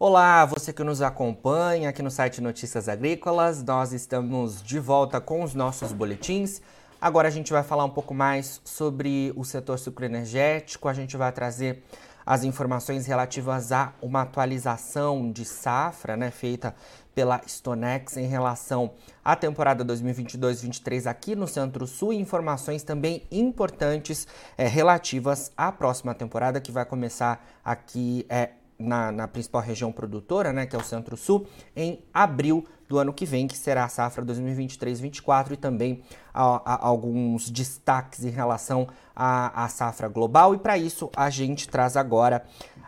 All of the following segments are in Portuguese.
Olá, você que nos acompanha aqui no site Notícias Agrícolas. Nós estamos de volta com os nossos boletins. Agora a gente vai falar um pouco mais sobre o setor sucroenergético. A gente vai trazer as informações relativas a uma atualização de safra, né, feita pela Stonex em relação à temporada 2022-23 aqui no Centro-Sul e informações também importantes é, relativas à próxima temporada que vai começar aqui é, na, na, principal região produtora, né, que é o Centro-Sul, em abril do ano que vem, que será a safra 2023-24 e também a, a, alguns destaques em relação à, à safra global. E para isso a gente traz agora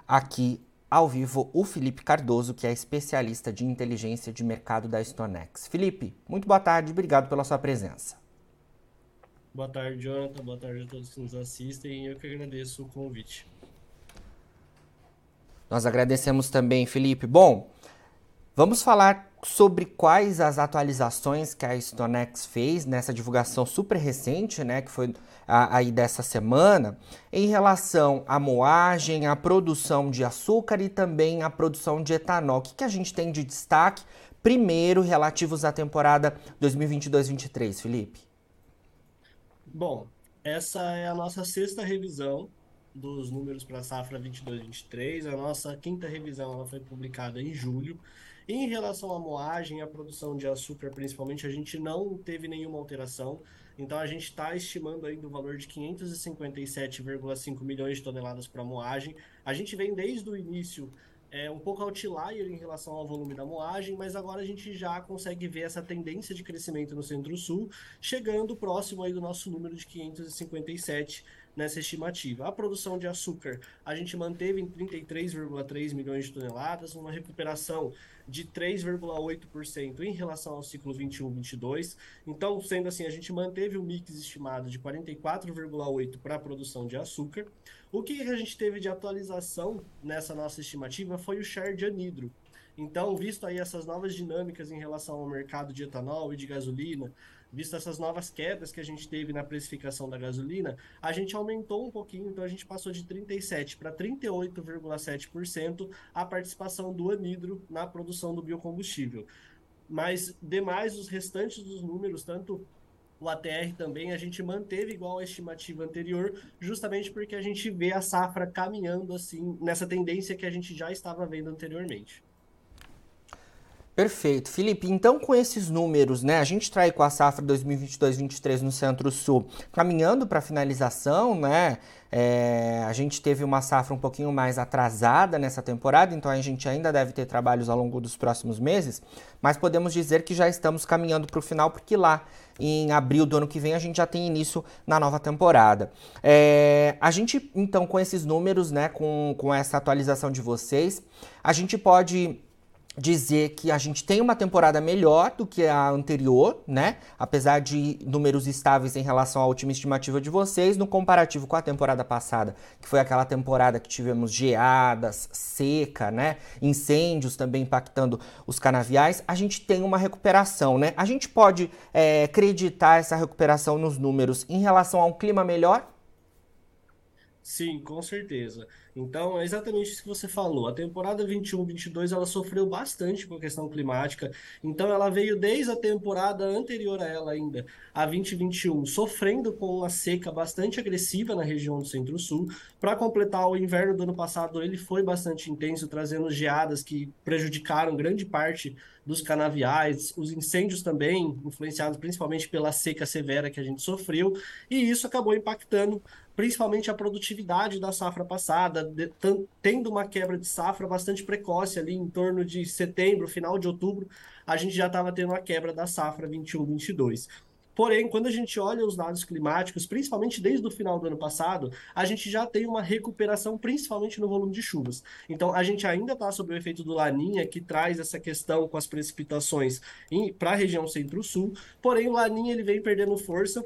aqui ao vivo o Felipe Cardoso, que é especialista de inteligência de mercado da Stonex. Felipe, muito boa tarde, obrigado pela sua presença. Boa tarde, Jonathan. Boa tarde a todos que nos assistem. Eu que agradeço o convite. Nós agradecemos também, Felipe. Bom, vamos falar sobre quais as atualizações que a Stonex fez nessa divulgação super recente, né, que foi aí dessa semana, em relação à moagem, à produção de açúcar e também à produção de etanol. O que, que a gente tem de destaque, primeiro, relativos à temporada 2022-23, Felipe? Bom, essa é a nossa sexta revisão dos números para a safra 22-23. A nossa quinta revisão ela foi publicada em julho. Em relação à moagem e à produção de açúcar, principalmente, a gente não teve nenhuma alteração. Então, a gente está estimando aí do valor de 557,5 milhões de toneladas para moagem. A gente vem desde o início é um pouco outlier em relação ao volume da moagem, mas agora a gente já consegue ver essa tendência de crescimento no Centro-Sul, chegando próximo aí do nosso número de 557 nessa estimativa. A produção de açúcar a gente manteve em 33,3 milhões de toneladas, uma recuperação de 3,8% em relação ao ciclo 21-22. Então, sendo assim, a gente manteve o mix estimado de 44,8 para a produção de açúcar. O que a gente teve de atualização nessa nossa estimativa foi o share de anidro. Então, visto aí essas novas dinâmicas em relação ao mercado de etanol e de gasolina, visto essas novas quedas que a gente teve na precificação da gasolina, a gente aumentou um pouquinho, então a gente passou de 37 para 38,7% a participação do anidro na produção do biocombustível. Mas demais os restantes dos números, tanto o ATR também a gente manteve igual a estimativa anterior, justamente porque a gente vê a safra caminhando assim nessa tendência que a gente já estava vendo anteriormente. Perfeito. Felipe, então com esses números, né, a gente trai com a safra 2022-23 no Centro-Sul caminhando para a finalização, né, é, a gente teve uma safra um pouquinho mais atrasada nessa temporada, então a gente ainda deve ter trabalhos ao longo dos próximos meses, mas podemos dizer que já estamos caminhando para o final, porque lá em abril do ano que vem a gente já tem início na nova temporada. É, a gente, então, com esses números, né, com, com essa atualização de vocês, a gente pode dizer que a gente tem uma temporada melhor do que a anterior, né? Apesar de números estáveis em relação à última estimativa de vocês, no comparativo com a temporada passada, que foi aquela temporada que tivemos geadas, seca, né? Incêndios também impactando os canaviais, a gente tem uma recuperação, né? A gente pode é, acreditar essa recuperação nos números em relação a um clima melhor? Sim, com certeza. Então, é exatamente isso que você falou. A temporada 21-22 ela sofreu bastante com a questão climática. Então, ela veio desde a temporada anterior a ela ainda, a 2021, sofrendo com uma seca bastante agressiva na região do Centro-Sul. Para completar o inverno do ano passado, ele foi bastante intenso, trazendo geadas que prejudicaram grande parte dos canaviais, os incêndios também, influenciados principalmente pela seca severa que a gente sofreu, e isso acabou impactando principalmente a produtividade da safra passada, de, tendo uma quebra de safra bastante precoce ali em torno de setembro, final de outubro, a gente já estava tendo a quebra da safra 21-22. Porém, quando a gente olha os dados climáticos, principalmente desde o final do ano passado, a gente já tem uma recuperação, principalmente no volume de chuvas. Então, a gente ainda está sob o efeito do Laninha, que traz essa questão com as precipitações para a região centro-sul. Porém, o Laninha ele vem perdendo força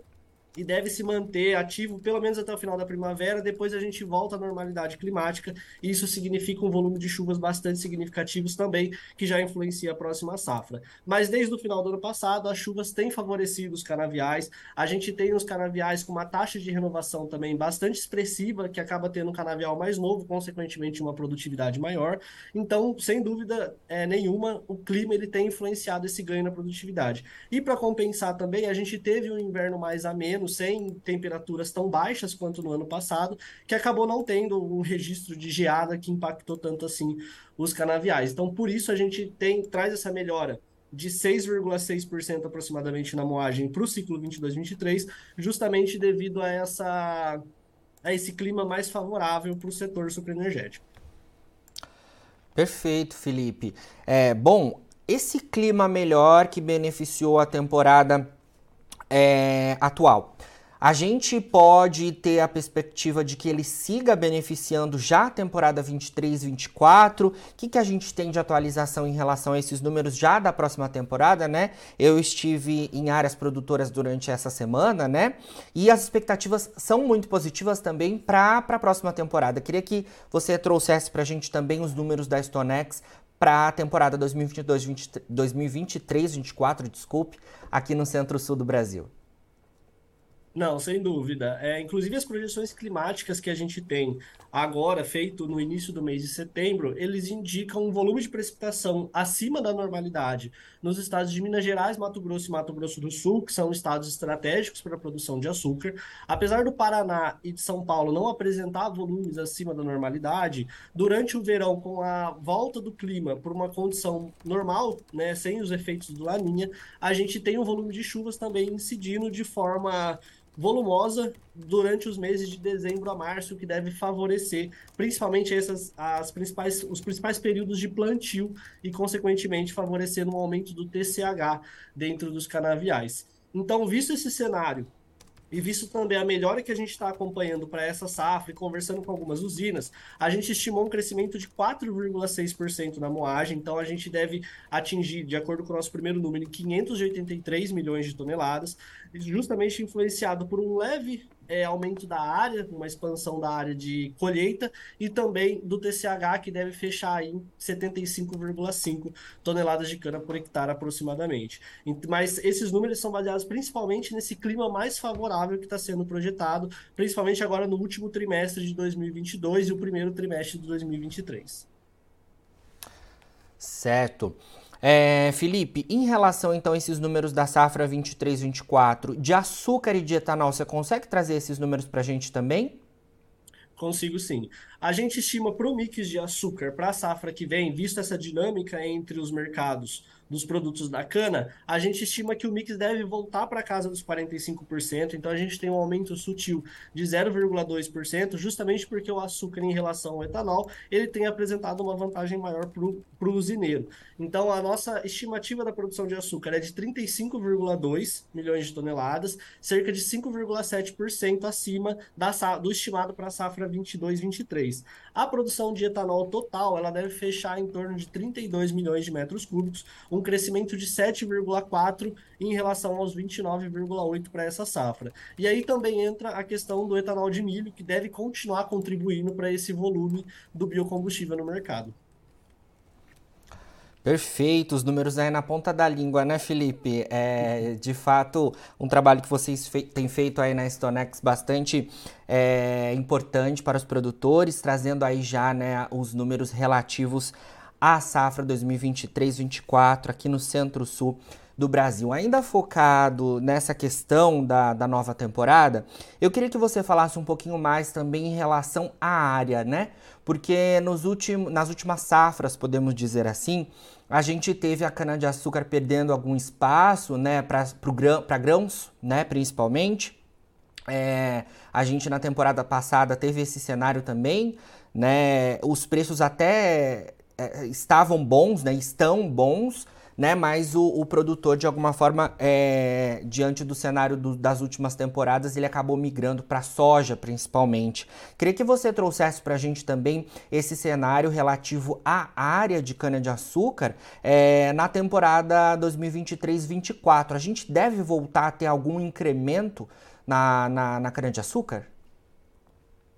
e deve se manter ativo pelo menos até o final da primavera. Depois a gente volta à normalidade climática e isso significa um volume de chuvas bastante significativos também, que já influencia a próxima safra. Mas desde o final do ano passado, as chuvas têm favorecido os canaviais. A gente tem os canaviais com uma taxa de renovação também bastante expressiva, que acaba tendo um canavial mais novo, consequentemente uma produtividade maior. Então, sem dúvida é, nenhuma, o clima ele tem influenciado esse ganho na produtividade. E para compensar também, a gente teve um inverno mais ameno, sem temperaturas tão baixas quanto no ano passado, que acabou não tendo um registro de geada que impactou tanto assim os canaviais. Então, por isso a gente tem traz essa melhora de 6,6% aproximadamente na moagem para o ciclo 22-23, justamente devido a essa a esse clima mais favorável para o setor superenergético. Perfeito, Felipe. É, bom, esse clima melhor que beneficiou a temporada é, atual. A gente pode ter a perspectiva de que ele siga beneficiando já a temporada 23-24. O que, que a gente tem de atualização em relação a esses números já da próxima temporada, né? Eu estive em áreas produtoras durante essa semana, né? E as expectativas são muito positivas também para a próxima temporada. Queria que você trouxesse para a gente também os números da Stonex para a temporada 2023-24, desculpe, aqui no centro-sul do Brasil. Não, sem dúvida. É, inclusive as projeções climáticas que a gente tem agora, feito no início do mês de setembro, eles indicam um volume de precipitação acima da normalidade nos estados de Minas Gerais, Mato Grosso e Mato Grosso do Sul, que são estados estratégicos para a produção de açúcar. Apesar do Paraná e de São Paulo não apresentar volumes acima da normalidade, durante o verão, com a volta do clima por uma condição normal, né, sem os efeitos do Laninha, a gente tem um volume de chuvas também incidindo de forma volumosa durante os meses de dezembro a março, que deve favorecer principalmente essas, as principais, os principais períodos de plantio e, consequentemente, favorecendo um aumento do TCH dentro dos canaviais. Então, visto esse cenário e visto também a melhora que a gente está acompanhando para essa safra e conversando com algumas usinas, a gente estimou um crescimento de 4,6% na moagem, então a gente deve atingir, de acordo com o nosso primeiro número, 583 milhões de toneladas, justamente influenciado por um leve é, aumento da área, uma expansão da área de colheita e também do TCH, que deve fechar em 75,5 toneladas de cana por hectare aproximadamente. Mas esses números são baseados principalmente nesse clima mais favorável que está sendo projetado, principalmente agora no último trimestre de 2022 e o primeiro trimestre de 2023. Certo. É, Felipe, em relação então a esses números da safra 23-24, de açúcar e de etanol, você consegue trazer esses números para a gente também? Consigo sim. A gente estima para o mix de açúcar para a safra que vem, visto essa dinâmica entre os mercados dos produtos da cana, a gente estima que o mix deve voltar para casa dos 45%, então a gente tem um aumento sutil de 0,2%, justamente porque o açúcar em relação ao etanol, ele tem apresentado uma vantagem maior para o usineiro. Então a nossa estimativa da produção de açúcar é de 35,2 milhões de toneladas, cerca de 5,7% acima da, do estimado para a safra 22-23. A produção de etanol total, ela deve fechar em torno de 32 milhões de metros cúbicos, um crescimento de 7,4 em relação aos 29,8 para essa safra. E aí também entra a questão do etanol de milho, que deve continuar contribuindo para esse volume do biocombustível no mercado. Perfeito, os números aí na ponta da língua, né, Felipe? É, de fato, um trabalho que vocês têm feito aí na Stonex bastante é, importante para os produtores, trazendo aí já né, os números relativos a safra 2023-24 aqui no Centro-Sul do Brasil. Ainda focado nessa questão da, da nova temporada, eu queria que você falasse um pouquinho mais também em relação à área, né? Porque nos últimos, nas últimas safras, podemos dizer assim, a gente teve a cana-de-açúcar perdendo algum espaço, né, para grão, grãos, né, principalmente. É, a gente na temporada passada teve esse cenário também, né? Os preços até é, estavam bons, né, estão bons, né? Mas o, o produtor, de alguma forma, é, diante do cenário do, das últimas temporadas, ele acabou migrando para soja, principalmente. Queria que você trouxesse para a gente também esse cenário relativo à área de cana-de-açúcar é, na temporada 2023-24. A gente deve voltar a ter algum incremento na, na, na cana-de-açúcar?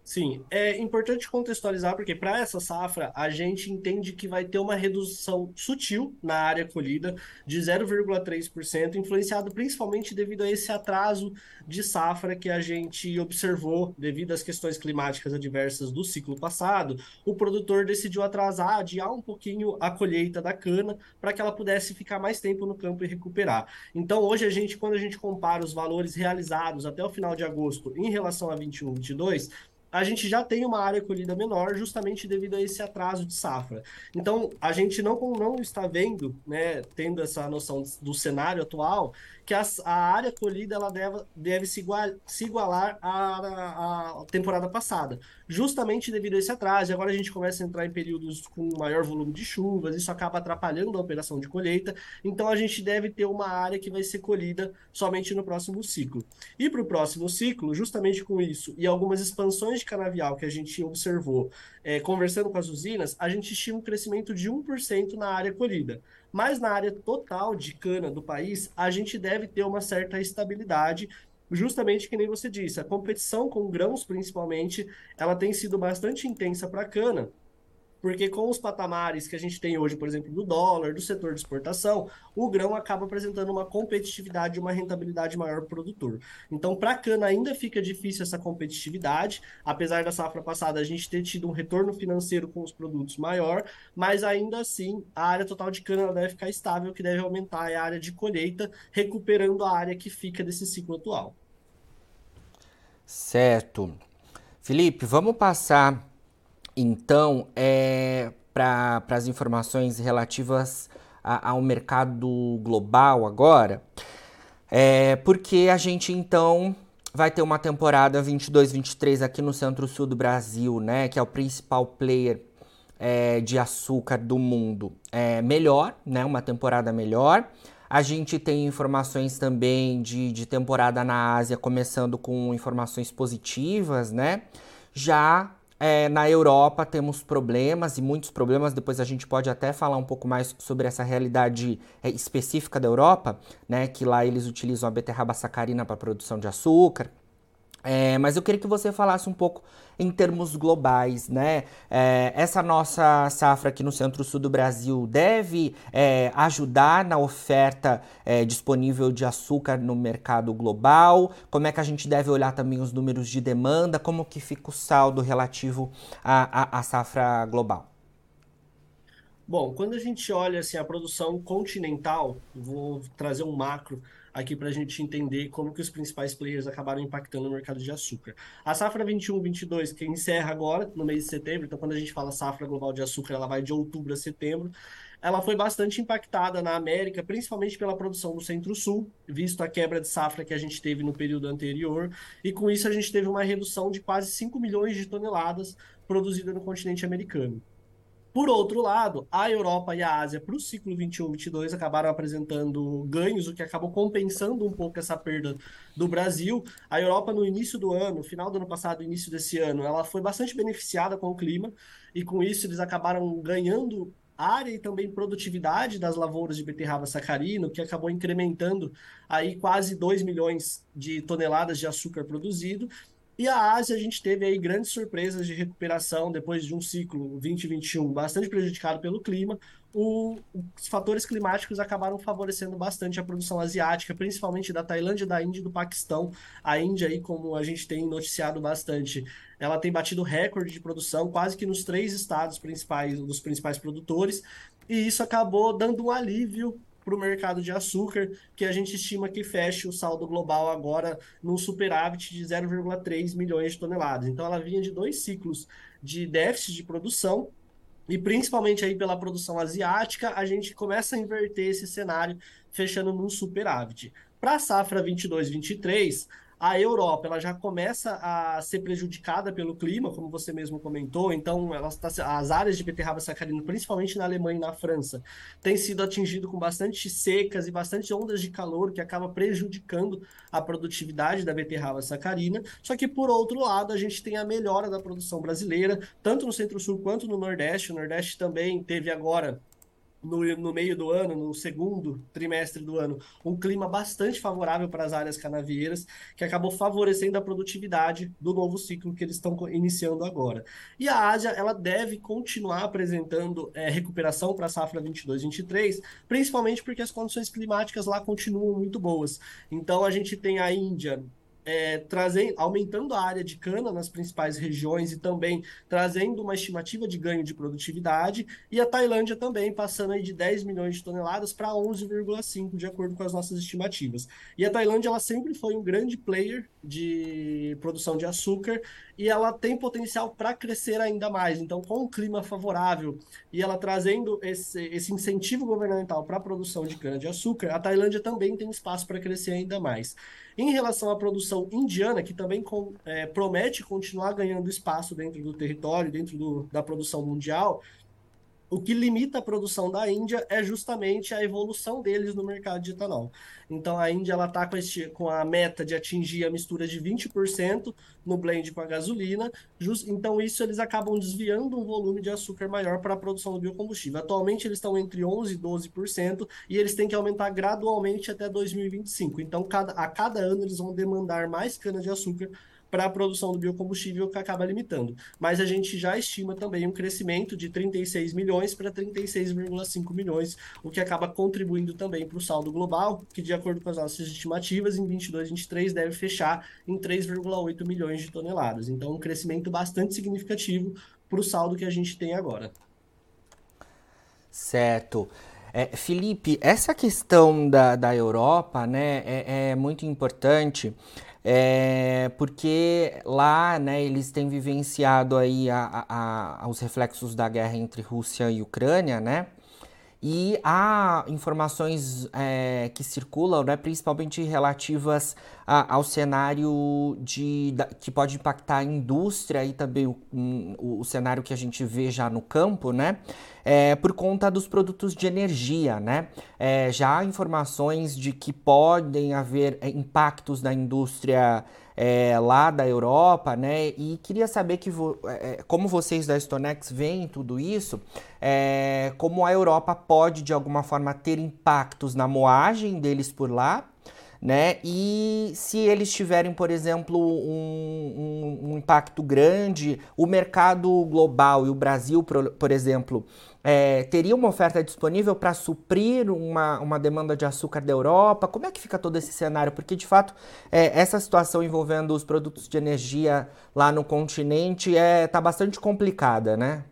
Sim, é importante contextualizar porque para essa safra a gente entende que vai ter uma redução sutil na área colhida de 0,3%, influenciado principalmente devido a esse atraso de safra que a gente observou devido às questões climáticas adversas do ciclo passado. O produtor decidiu atrasar, adiar um pouquinho a colheita da cana para que ela pudesse ficar mais tempo no campo e recuperar. Então hoje a gente, quando a gente compara os valores realizados até o final de agosto em relação a 21, 22 a gente já tem uma área colhida menor justamente devido a esse atraso de safra. Então, a gente não, não está vendo, né, tendo essa noção do cenário atual, que a, a área colhida ela deve, deve se, igual, se igualar à, à temporada passada, justamente devido a esse atraso. Agora a gente começa a entrar em períodos com maior volume de chuvas, isso acaba atrapalhando a operação de colheita, então a gente deve ter uma área que vai ser colhida somente no próximo ciclo. E para o próximo ciclo, justamente com isso e algumas expansões de canavial que a gente observou é, conversando com as usinas, a gente estima um crescimento de 1% na área colhida. Mas na área total de cana do país, a gente deve ter uma certa estabilidade justamente que nem você disse, a competição com grãos principalmente, ela tem sido bastante intensa para a cana, porque com os patamares que a gente tem hoje, por exemplo, do dólar, do setor de exportação, o grão acaba apresentando uma competitividade, uma rentabilidade maior para o produtor. Então, para a cana ainda fica difícil essa competitividade, apesar da safra passada a gente ter tido um retorno financeiro com os produtos maior, mas ainda assim a área total de cana deve ficar estável, que deve aumentar a área de colheita, recuperando a área que fica desse ciclo atual. Certo. Felipe, vamos passar então, é, para as informações relativas a, ao mercado global agora, é, porque a gente então vai ter uma temporada 22-23 aqui no centro-sul do Brasil, né, que é o principal player é, de açúcar do mundo. É melhor, né, uma temporada melhor. A gente tem informações também de, de temporada na Ásia, começando com informações positivas, né? Já é, na Europa temos problemas e muitos problemas. Depois a gente pode até falar um pouco mais sobre essa realidade é, específica da Europa, né? Que lá eles utilizam a beterraba sacarina para produção de açúcar. É, mas eu queria que você falasse um pouco em termos globais, né? É, essa nossa safra aqui no centro-sul do Brasil deve é, ajudar na oferta é, disponível de açúcar no mercado global? Como é que a gente deve olhar também os números de demanda? Como que fica o saldo relativo à, à, à safra global? Bom, quando a gente olha assim, a produção continental, vou trazer um macro aqui para a gente entender como que os principais players acabaram impactando o mercado de açúcar. A safra 21-22, que encerra agora, no mês de setembro, então quando a gente fala safra global de açúcar, ela vai de outubro a setembro, ela foi bastante impactada na América, principalmente pela produção do Centro-Sul, visto a quebra de safra que a gente teve no período anterior, e com isso a gente teve uma redução de quase 5 milhões de toneladas produzida no continente americano. Por outro lado, a Europa e a Ásia para o ciclo 21-22 acabaram apresentando ganhos, o que acabou compensando um pouco essa perda do Brasil. A Europa no início do ano, final do ano passado, início desse ano, ela foi bastante beneficiada com o clima e com isso eles acabaram ganhando área e também produtividade das lavouras de beterraba sacarino, que acabou incrementando aí quase 2 milhões de toneladas de açúcar produzido e a Ásia, a gente teve aí grandes surpresas de recuperação depois de um ciclo 2021 bastante prejudicado pelo clima. O, os fatores climáticos acabaram favorecendo bastante a produção asiática, principalmente da Tailândia, da Índia e do Paquistão. A Índia, aí, como a gente tem noticiado bastante, ela tem batido recorde de produção, quase que nos três estados principais, dos principais produtores, e isso acabou dando um alívio para o mercado de açúcar, que a gente estima que feche o saldo global agora num superávit de 0,3 milhões de toneladas. Então ela vinha de dois ciclos de déficit de produção e principalmente aí pela produção asiática, a gente começa a inverter esse cenário, fechando num superávit. Para a safra 22-23, a Europa ela já começa a ser prejudicada pelo clima, como você mesmo comentou, então tá, as áreas de beterraba sacarina, principalmente na Alemanha e na França, têm sido atingido com bastante secas e bastante ondas de calor, que acaba prejudicando a produtividade da beterraba sacarina. Só que, por outro lado, a gente tem a melhora da produção brasileira, tanto no Centro-Sul quanto no Nordeste. O Nordeste também teve agora no, no meio do ano, no segundo trimestre do ano, um clima bastante favorável para as áreas canavieiras, que acabou favorecendo a produtividade do novo ciclo que eles estão iniciando agora. E a Ásia, ela deve continuar apresentando é, recuperação para a safra 22-23, principalmente porque as condições climáticas lá continuam muito boas. Então, a gente tem a Índia é, trazendo, aumentando a área de cana nas principais regiões e também trazendo uma estimativa de ganho de produtividade, e a Tailândia também passando aí de 10 milhões de toneladas para 11,5, de acordo com as nossas estimativas. E a Tailândia ela sempre foi um grande player de produção de açúcar e ela tem potencial para crescer ainda mais. Então, com o clima favorável e ela trazendo esse, esse incentivo governamental para a produção de cana-de-açúcar, a Tailândia também tem espaço para crescer ainda mais. Em relação à produção indiana, que também com, é, promete continuar ganhando espaço dentro do território, dentro do, da produção mundial, o que limita a produção da Índia é justamente a evolução deles no mercado de etanol. Então a Índia ela está com, com a meta de atingir a mistura de 20% no blend com a gasolina. Just, então isso eles acabam desviando um volume de açúcar maior para a produção do biocombustível. Atualmente eles estão entre 11% e 12% e eles têm que aumentar gradualmente até 2025. Então cada, a cada ano eles vão demandar mais cana de açúcar para a produção do biocombustível que acaba limitando. Mas a gente já estima também um crescimento de 36 milhões para 36,5 milhões, o que acaba contribuindo também para o saldo global, que de acordo com as nossas estimativas, em 22, 23 deve fechar em 3,8 milhões de toneladas. Então, um crescimento bastante significativo para o saldo que a gente tem agora. Certo. É, Felipe, essa questão da, da Europa né, é, é muito importante é, porque lá, né, eles têm vivenciado aí a, a, a, os reflexos da guerra entre Rússia e Ucrânia, né? E há informações é, que circulam, né, principalmente relativas a, ao cenário de, da, que pode impactar a indústria e também o, um, o, cenário que a gente vê já no campo, né? É, por conta dos produtos de energia, né? É, já há informações de que podem haver é, impactos na indústria é, lá da Europa, né? E queria saber que vo, é, como vocês da Stonex veem tudo isso, é, como a Europa pode de alguma forma ter impactos na moagem deles por lá, né? E se eles tiverem, por exemplo, um, um, um impacto grande, o mercado global e o Brasil, por, por exemplo, é, teria uma oferta disponível para suprir uma, uma demanda de açúcar da Europa? Como é que fica todo esse cenário? Porque, de fato, é, essa situação envolvendo os produtos de energia lá no continente está é, tá bastante complicada, né?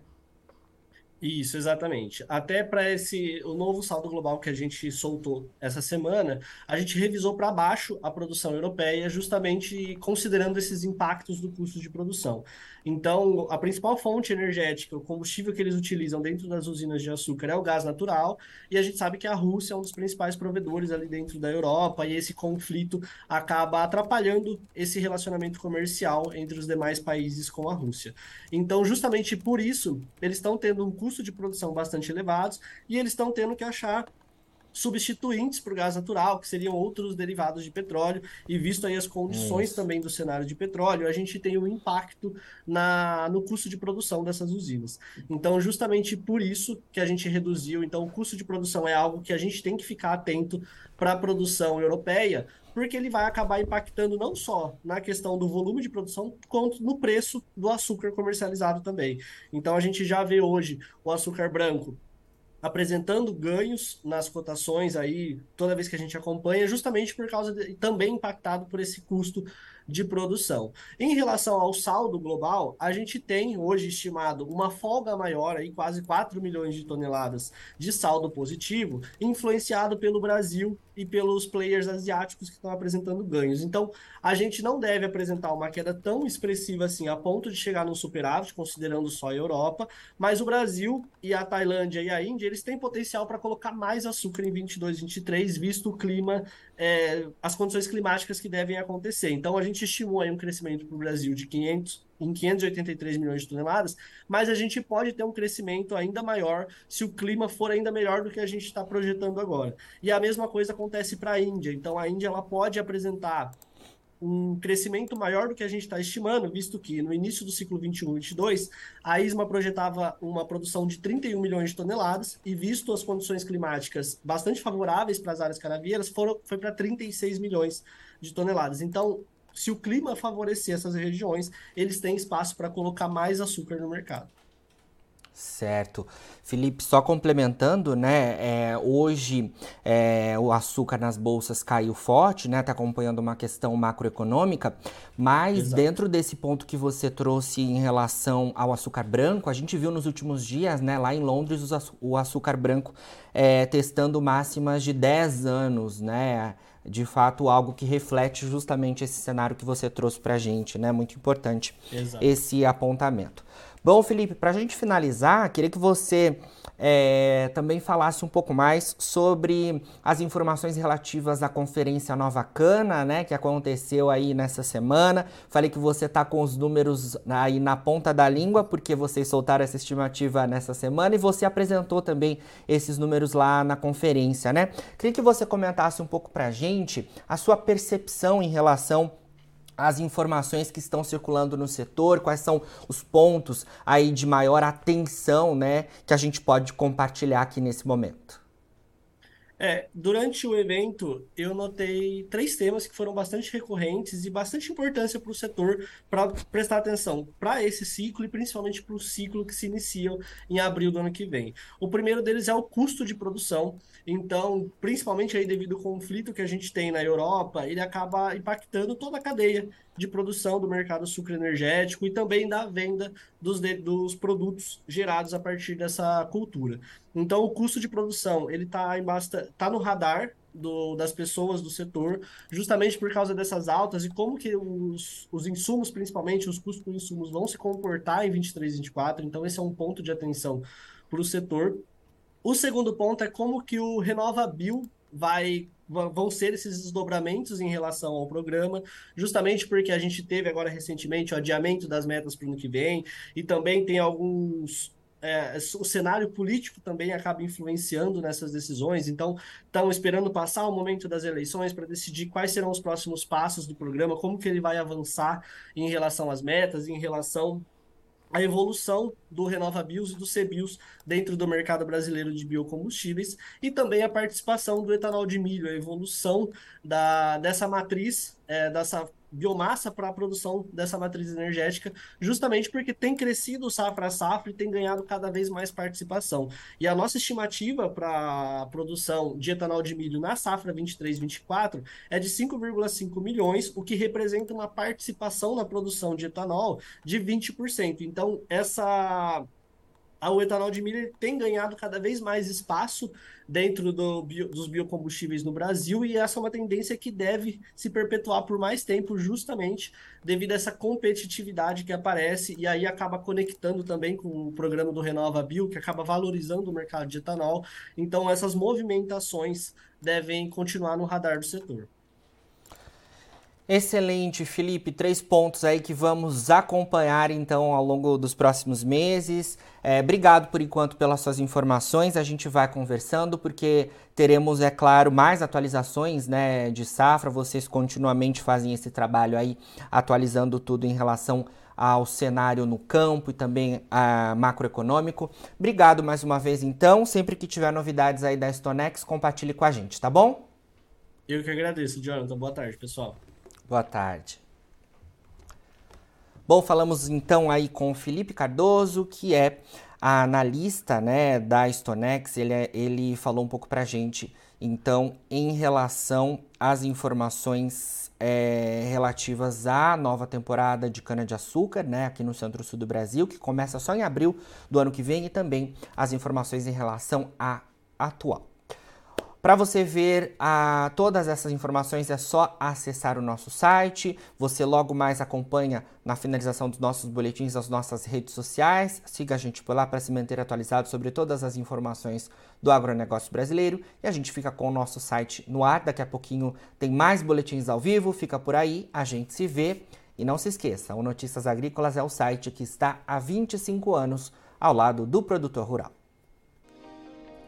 Isso, exatamente. Até para esse o novo saldo global que a gente soltou essa semana, a gente revisou para baixo a produção europeia, justamente considerando esses impactos do custo de produção. Então, a principal fonte energética, o combustível que eles utilizam dentro das usinas de açúcar é o gás natural, e a gente sabe que a Rússia é um dos principais provedores ali dentro da Europa, e esse conflito acaba atrapalhando esse relacionamento comercial entre os demais países com a Rússia. Então, justamente por isso, eles estão tendo um custo de produção bastante elevados e eles estão tendo que achar substituintes para o gás natural, que seriam outros derivados de petróleo, e visto aí as condições Isso. também do cenário de petróleo, a gente tem um impacto na, no custo de produção dessas usinas. Então, justamente por isso que a gente reduziu. Então, o custo de produção é algo que a gente tem que ficar atento para a produção europeia, porque ele vai acabar impactando não só na questão do volume de produção, quanto no preço do açúcar comercializado também. Então, a gente já vê hoje o açúcar branco apresentando ganhos nas cotações aí toda vez que a gente acompanha, justamente por causa de, também impactado por esse custo de produção. Em relação ao saldo global, a gente tem hoje estimado uma folga maior, aí, quase 4 milhões de toneladas de saldo positivo, influenciado pelo Brasil e pelos players asiáticos que estão apresentando ganhos. Então, a gente não deve apresentar uma queda tão expressiva assim, a ponto de chegar no superávit, considerando só a Europa, mas o Brasil e a Tailândia e a Índia, eles têm potencial para colocar mais açúcar em 22, 23, visto o clima é, as condições climáticas que devem acontecer. Então, a gente estimou aí um crescimento para o Brasil de 500, em 583 milhões de toneladas, mas a gente pode ter um crescimento ainda maior se o clima for ainda melhor do que a gente está projetando agora. E a mesma coisa acontece para a Índia. Então, a Índia ela pode apresentar um crescimento maior do que a gente está estimando, visto que no início do ciclo 21-22, a ISMA projetava uma produção de 31 milhões de toneladas e, visto as condições climáticas bastante favoráveis para as áreas canavieiras, foram, foi para 36 milhões de toneladas. Então, se o clima favorecer essas regiões, eles têm espaço para colocar mais açúcar no mercado. Certo. Felipe, só complementando, né? É, hoje é, o açúcar nas bolsas caiu forte, né? Está acompanhando uma questão macroeconômica, mas Exato. dentro desse ponto que você trouxe em relação ao açúcar branco, a gente viu nos últimos dias, né, lá em Londres, o açúcar branco é, testando máximas de 10 anos, né? De fato, algo que reflete justamente esse cenário que você trouxe para a gente, né? Muito importante Exato. esse apontamento. Bom, Felipe, para a gente finalizar, queria que você é, também falasse um pouco mais sobre as informações relativas à conferência Nova Cana, né, que aconteceu aí nessa semana. Falei que você está com os números aí na ponta da língua, porque vocês soltaram essa estimativa nessa semana e você apresentou também esses números lá na conferência, né? Queria que você comentasse um pouco para a gente a sua percepção em relação as informações que estão circulando no setor, quais são os pontos aí de maior atenção, né, que a gente pode compartilhar aqui nesse momento. É, durante o evento, eu notei três temas que foram bastante recorrentes e bastante importância para o setor para prestar atenção para esse ciclo e principalmente para o ciclo que se inicia em abril do ano que vem. O primeiro deles é o custo de produção. Então, principalmente aí devido ao conflito que a gente tem na Europa, ele acaba impactando toda a cadeia de produção do mercado sucroenergético e também da venda dos, dos produtos gerados a partir dessa cultura. Então, o custo de produção ele está tá no radar do, das pessoas do setor, justamente por causa dessas altas e como que os, os insumos, principalmente os custos dos insumos, vão se comportar em 23 e 24. Então, esse é um ponto de atenção para o setor. O segundo ponto é como que o Renova Bill vai vão ser esses desdobramentos em relação ao programa, justamente porque a gente teve agora recentemente o adiamento das metas para o ano que vem, e também tem alguns. É, o cenário político também acaba influenciando nessas decisões, então estão esperando passar o momento das eleições para decidir quais serão os próximos passos do programa, como que ele vai avançar em relação às metas, em relação a evolução do Renova Bios e do CBios dentro do mercado brasileiro de biocombustíveis e também a participação do etanol de milho, a evolução da, dessa matriz, é, dessa biomassa para a produção dessa matriz energética, justamente porque tem crescido safra a safra e tem ganhado cada vez mais participação. E a nossa estimativa para a produção de etanol de milho na safra 23-24 é de 5,5 milhões, o que representa uma participação na produção de etanol de 20%. Então, essa o etanol de milho tem ganhado cada vez mais espaço dentro do bio, dos biocombustíveis no Brasil e essa é uma tendência que deve se perpetuar por mais tempo, justamente devido a essa competitividade que aparece e aí acaba conectando também com o programa do Renova Bio, que acaba valorizando o mercado de etanol. Então, essas movimentações devem continuar no radar do setor. Excelente, Felipe. Três pontos aí que vamos acompanhar então ao longo dos próximos meses. É, obrigado por enquanto pelas suas informações. A gente vai conversando porque teremos, é claro, mais atualizações né, de safra. Vocês continuamente fazem esse trabalho aí, atualizando tudo em relação ao cenário no campo e também a macroeconômico. Obrigado mais uma vez, então. Sempre que tiver novidades aí da Stonex, compartilhe com a gente, tá bom? Eu que agradeço, Jonathan. Boa tarde, pessoal. Boa tarde. Bom, falamos então aí com o Felipe Cardoso, que é analista né, da Stonex. Ele, é, ele falou um pouco para a gente, então, em relação às informações é, relativas à nova temporada de cana-de-açúcar, né, aqui no centro-sul do Brasil, que começa só em abril do ano que vem, e também as informações em relação à atual. Para você ver todas essas informações é só acessar o nosso site. Você logo mais acompanha na finalização dos nossos boletins as nossas redes sociais. Siga a gente por lá para se manter atualizado sobre todas as informações do agronegócio brasileiro. E a gente fica com o nosso site no ar. Daqui a pouquinho tem mais boletins ao vivo. Fica por aí, a gente se vê. E não se esqueça, o Notícias Agrícolas é o site que está há 25 anos ao lado do produtor rural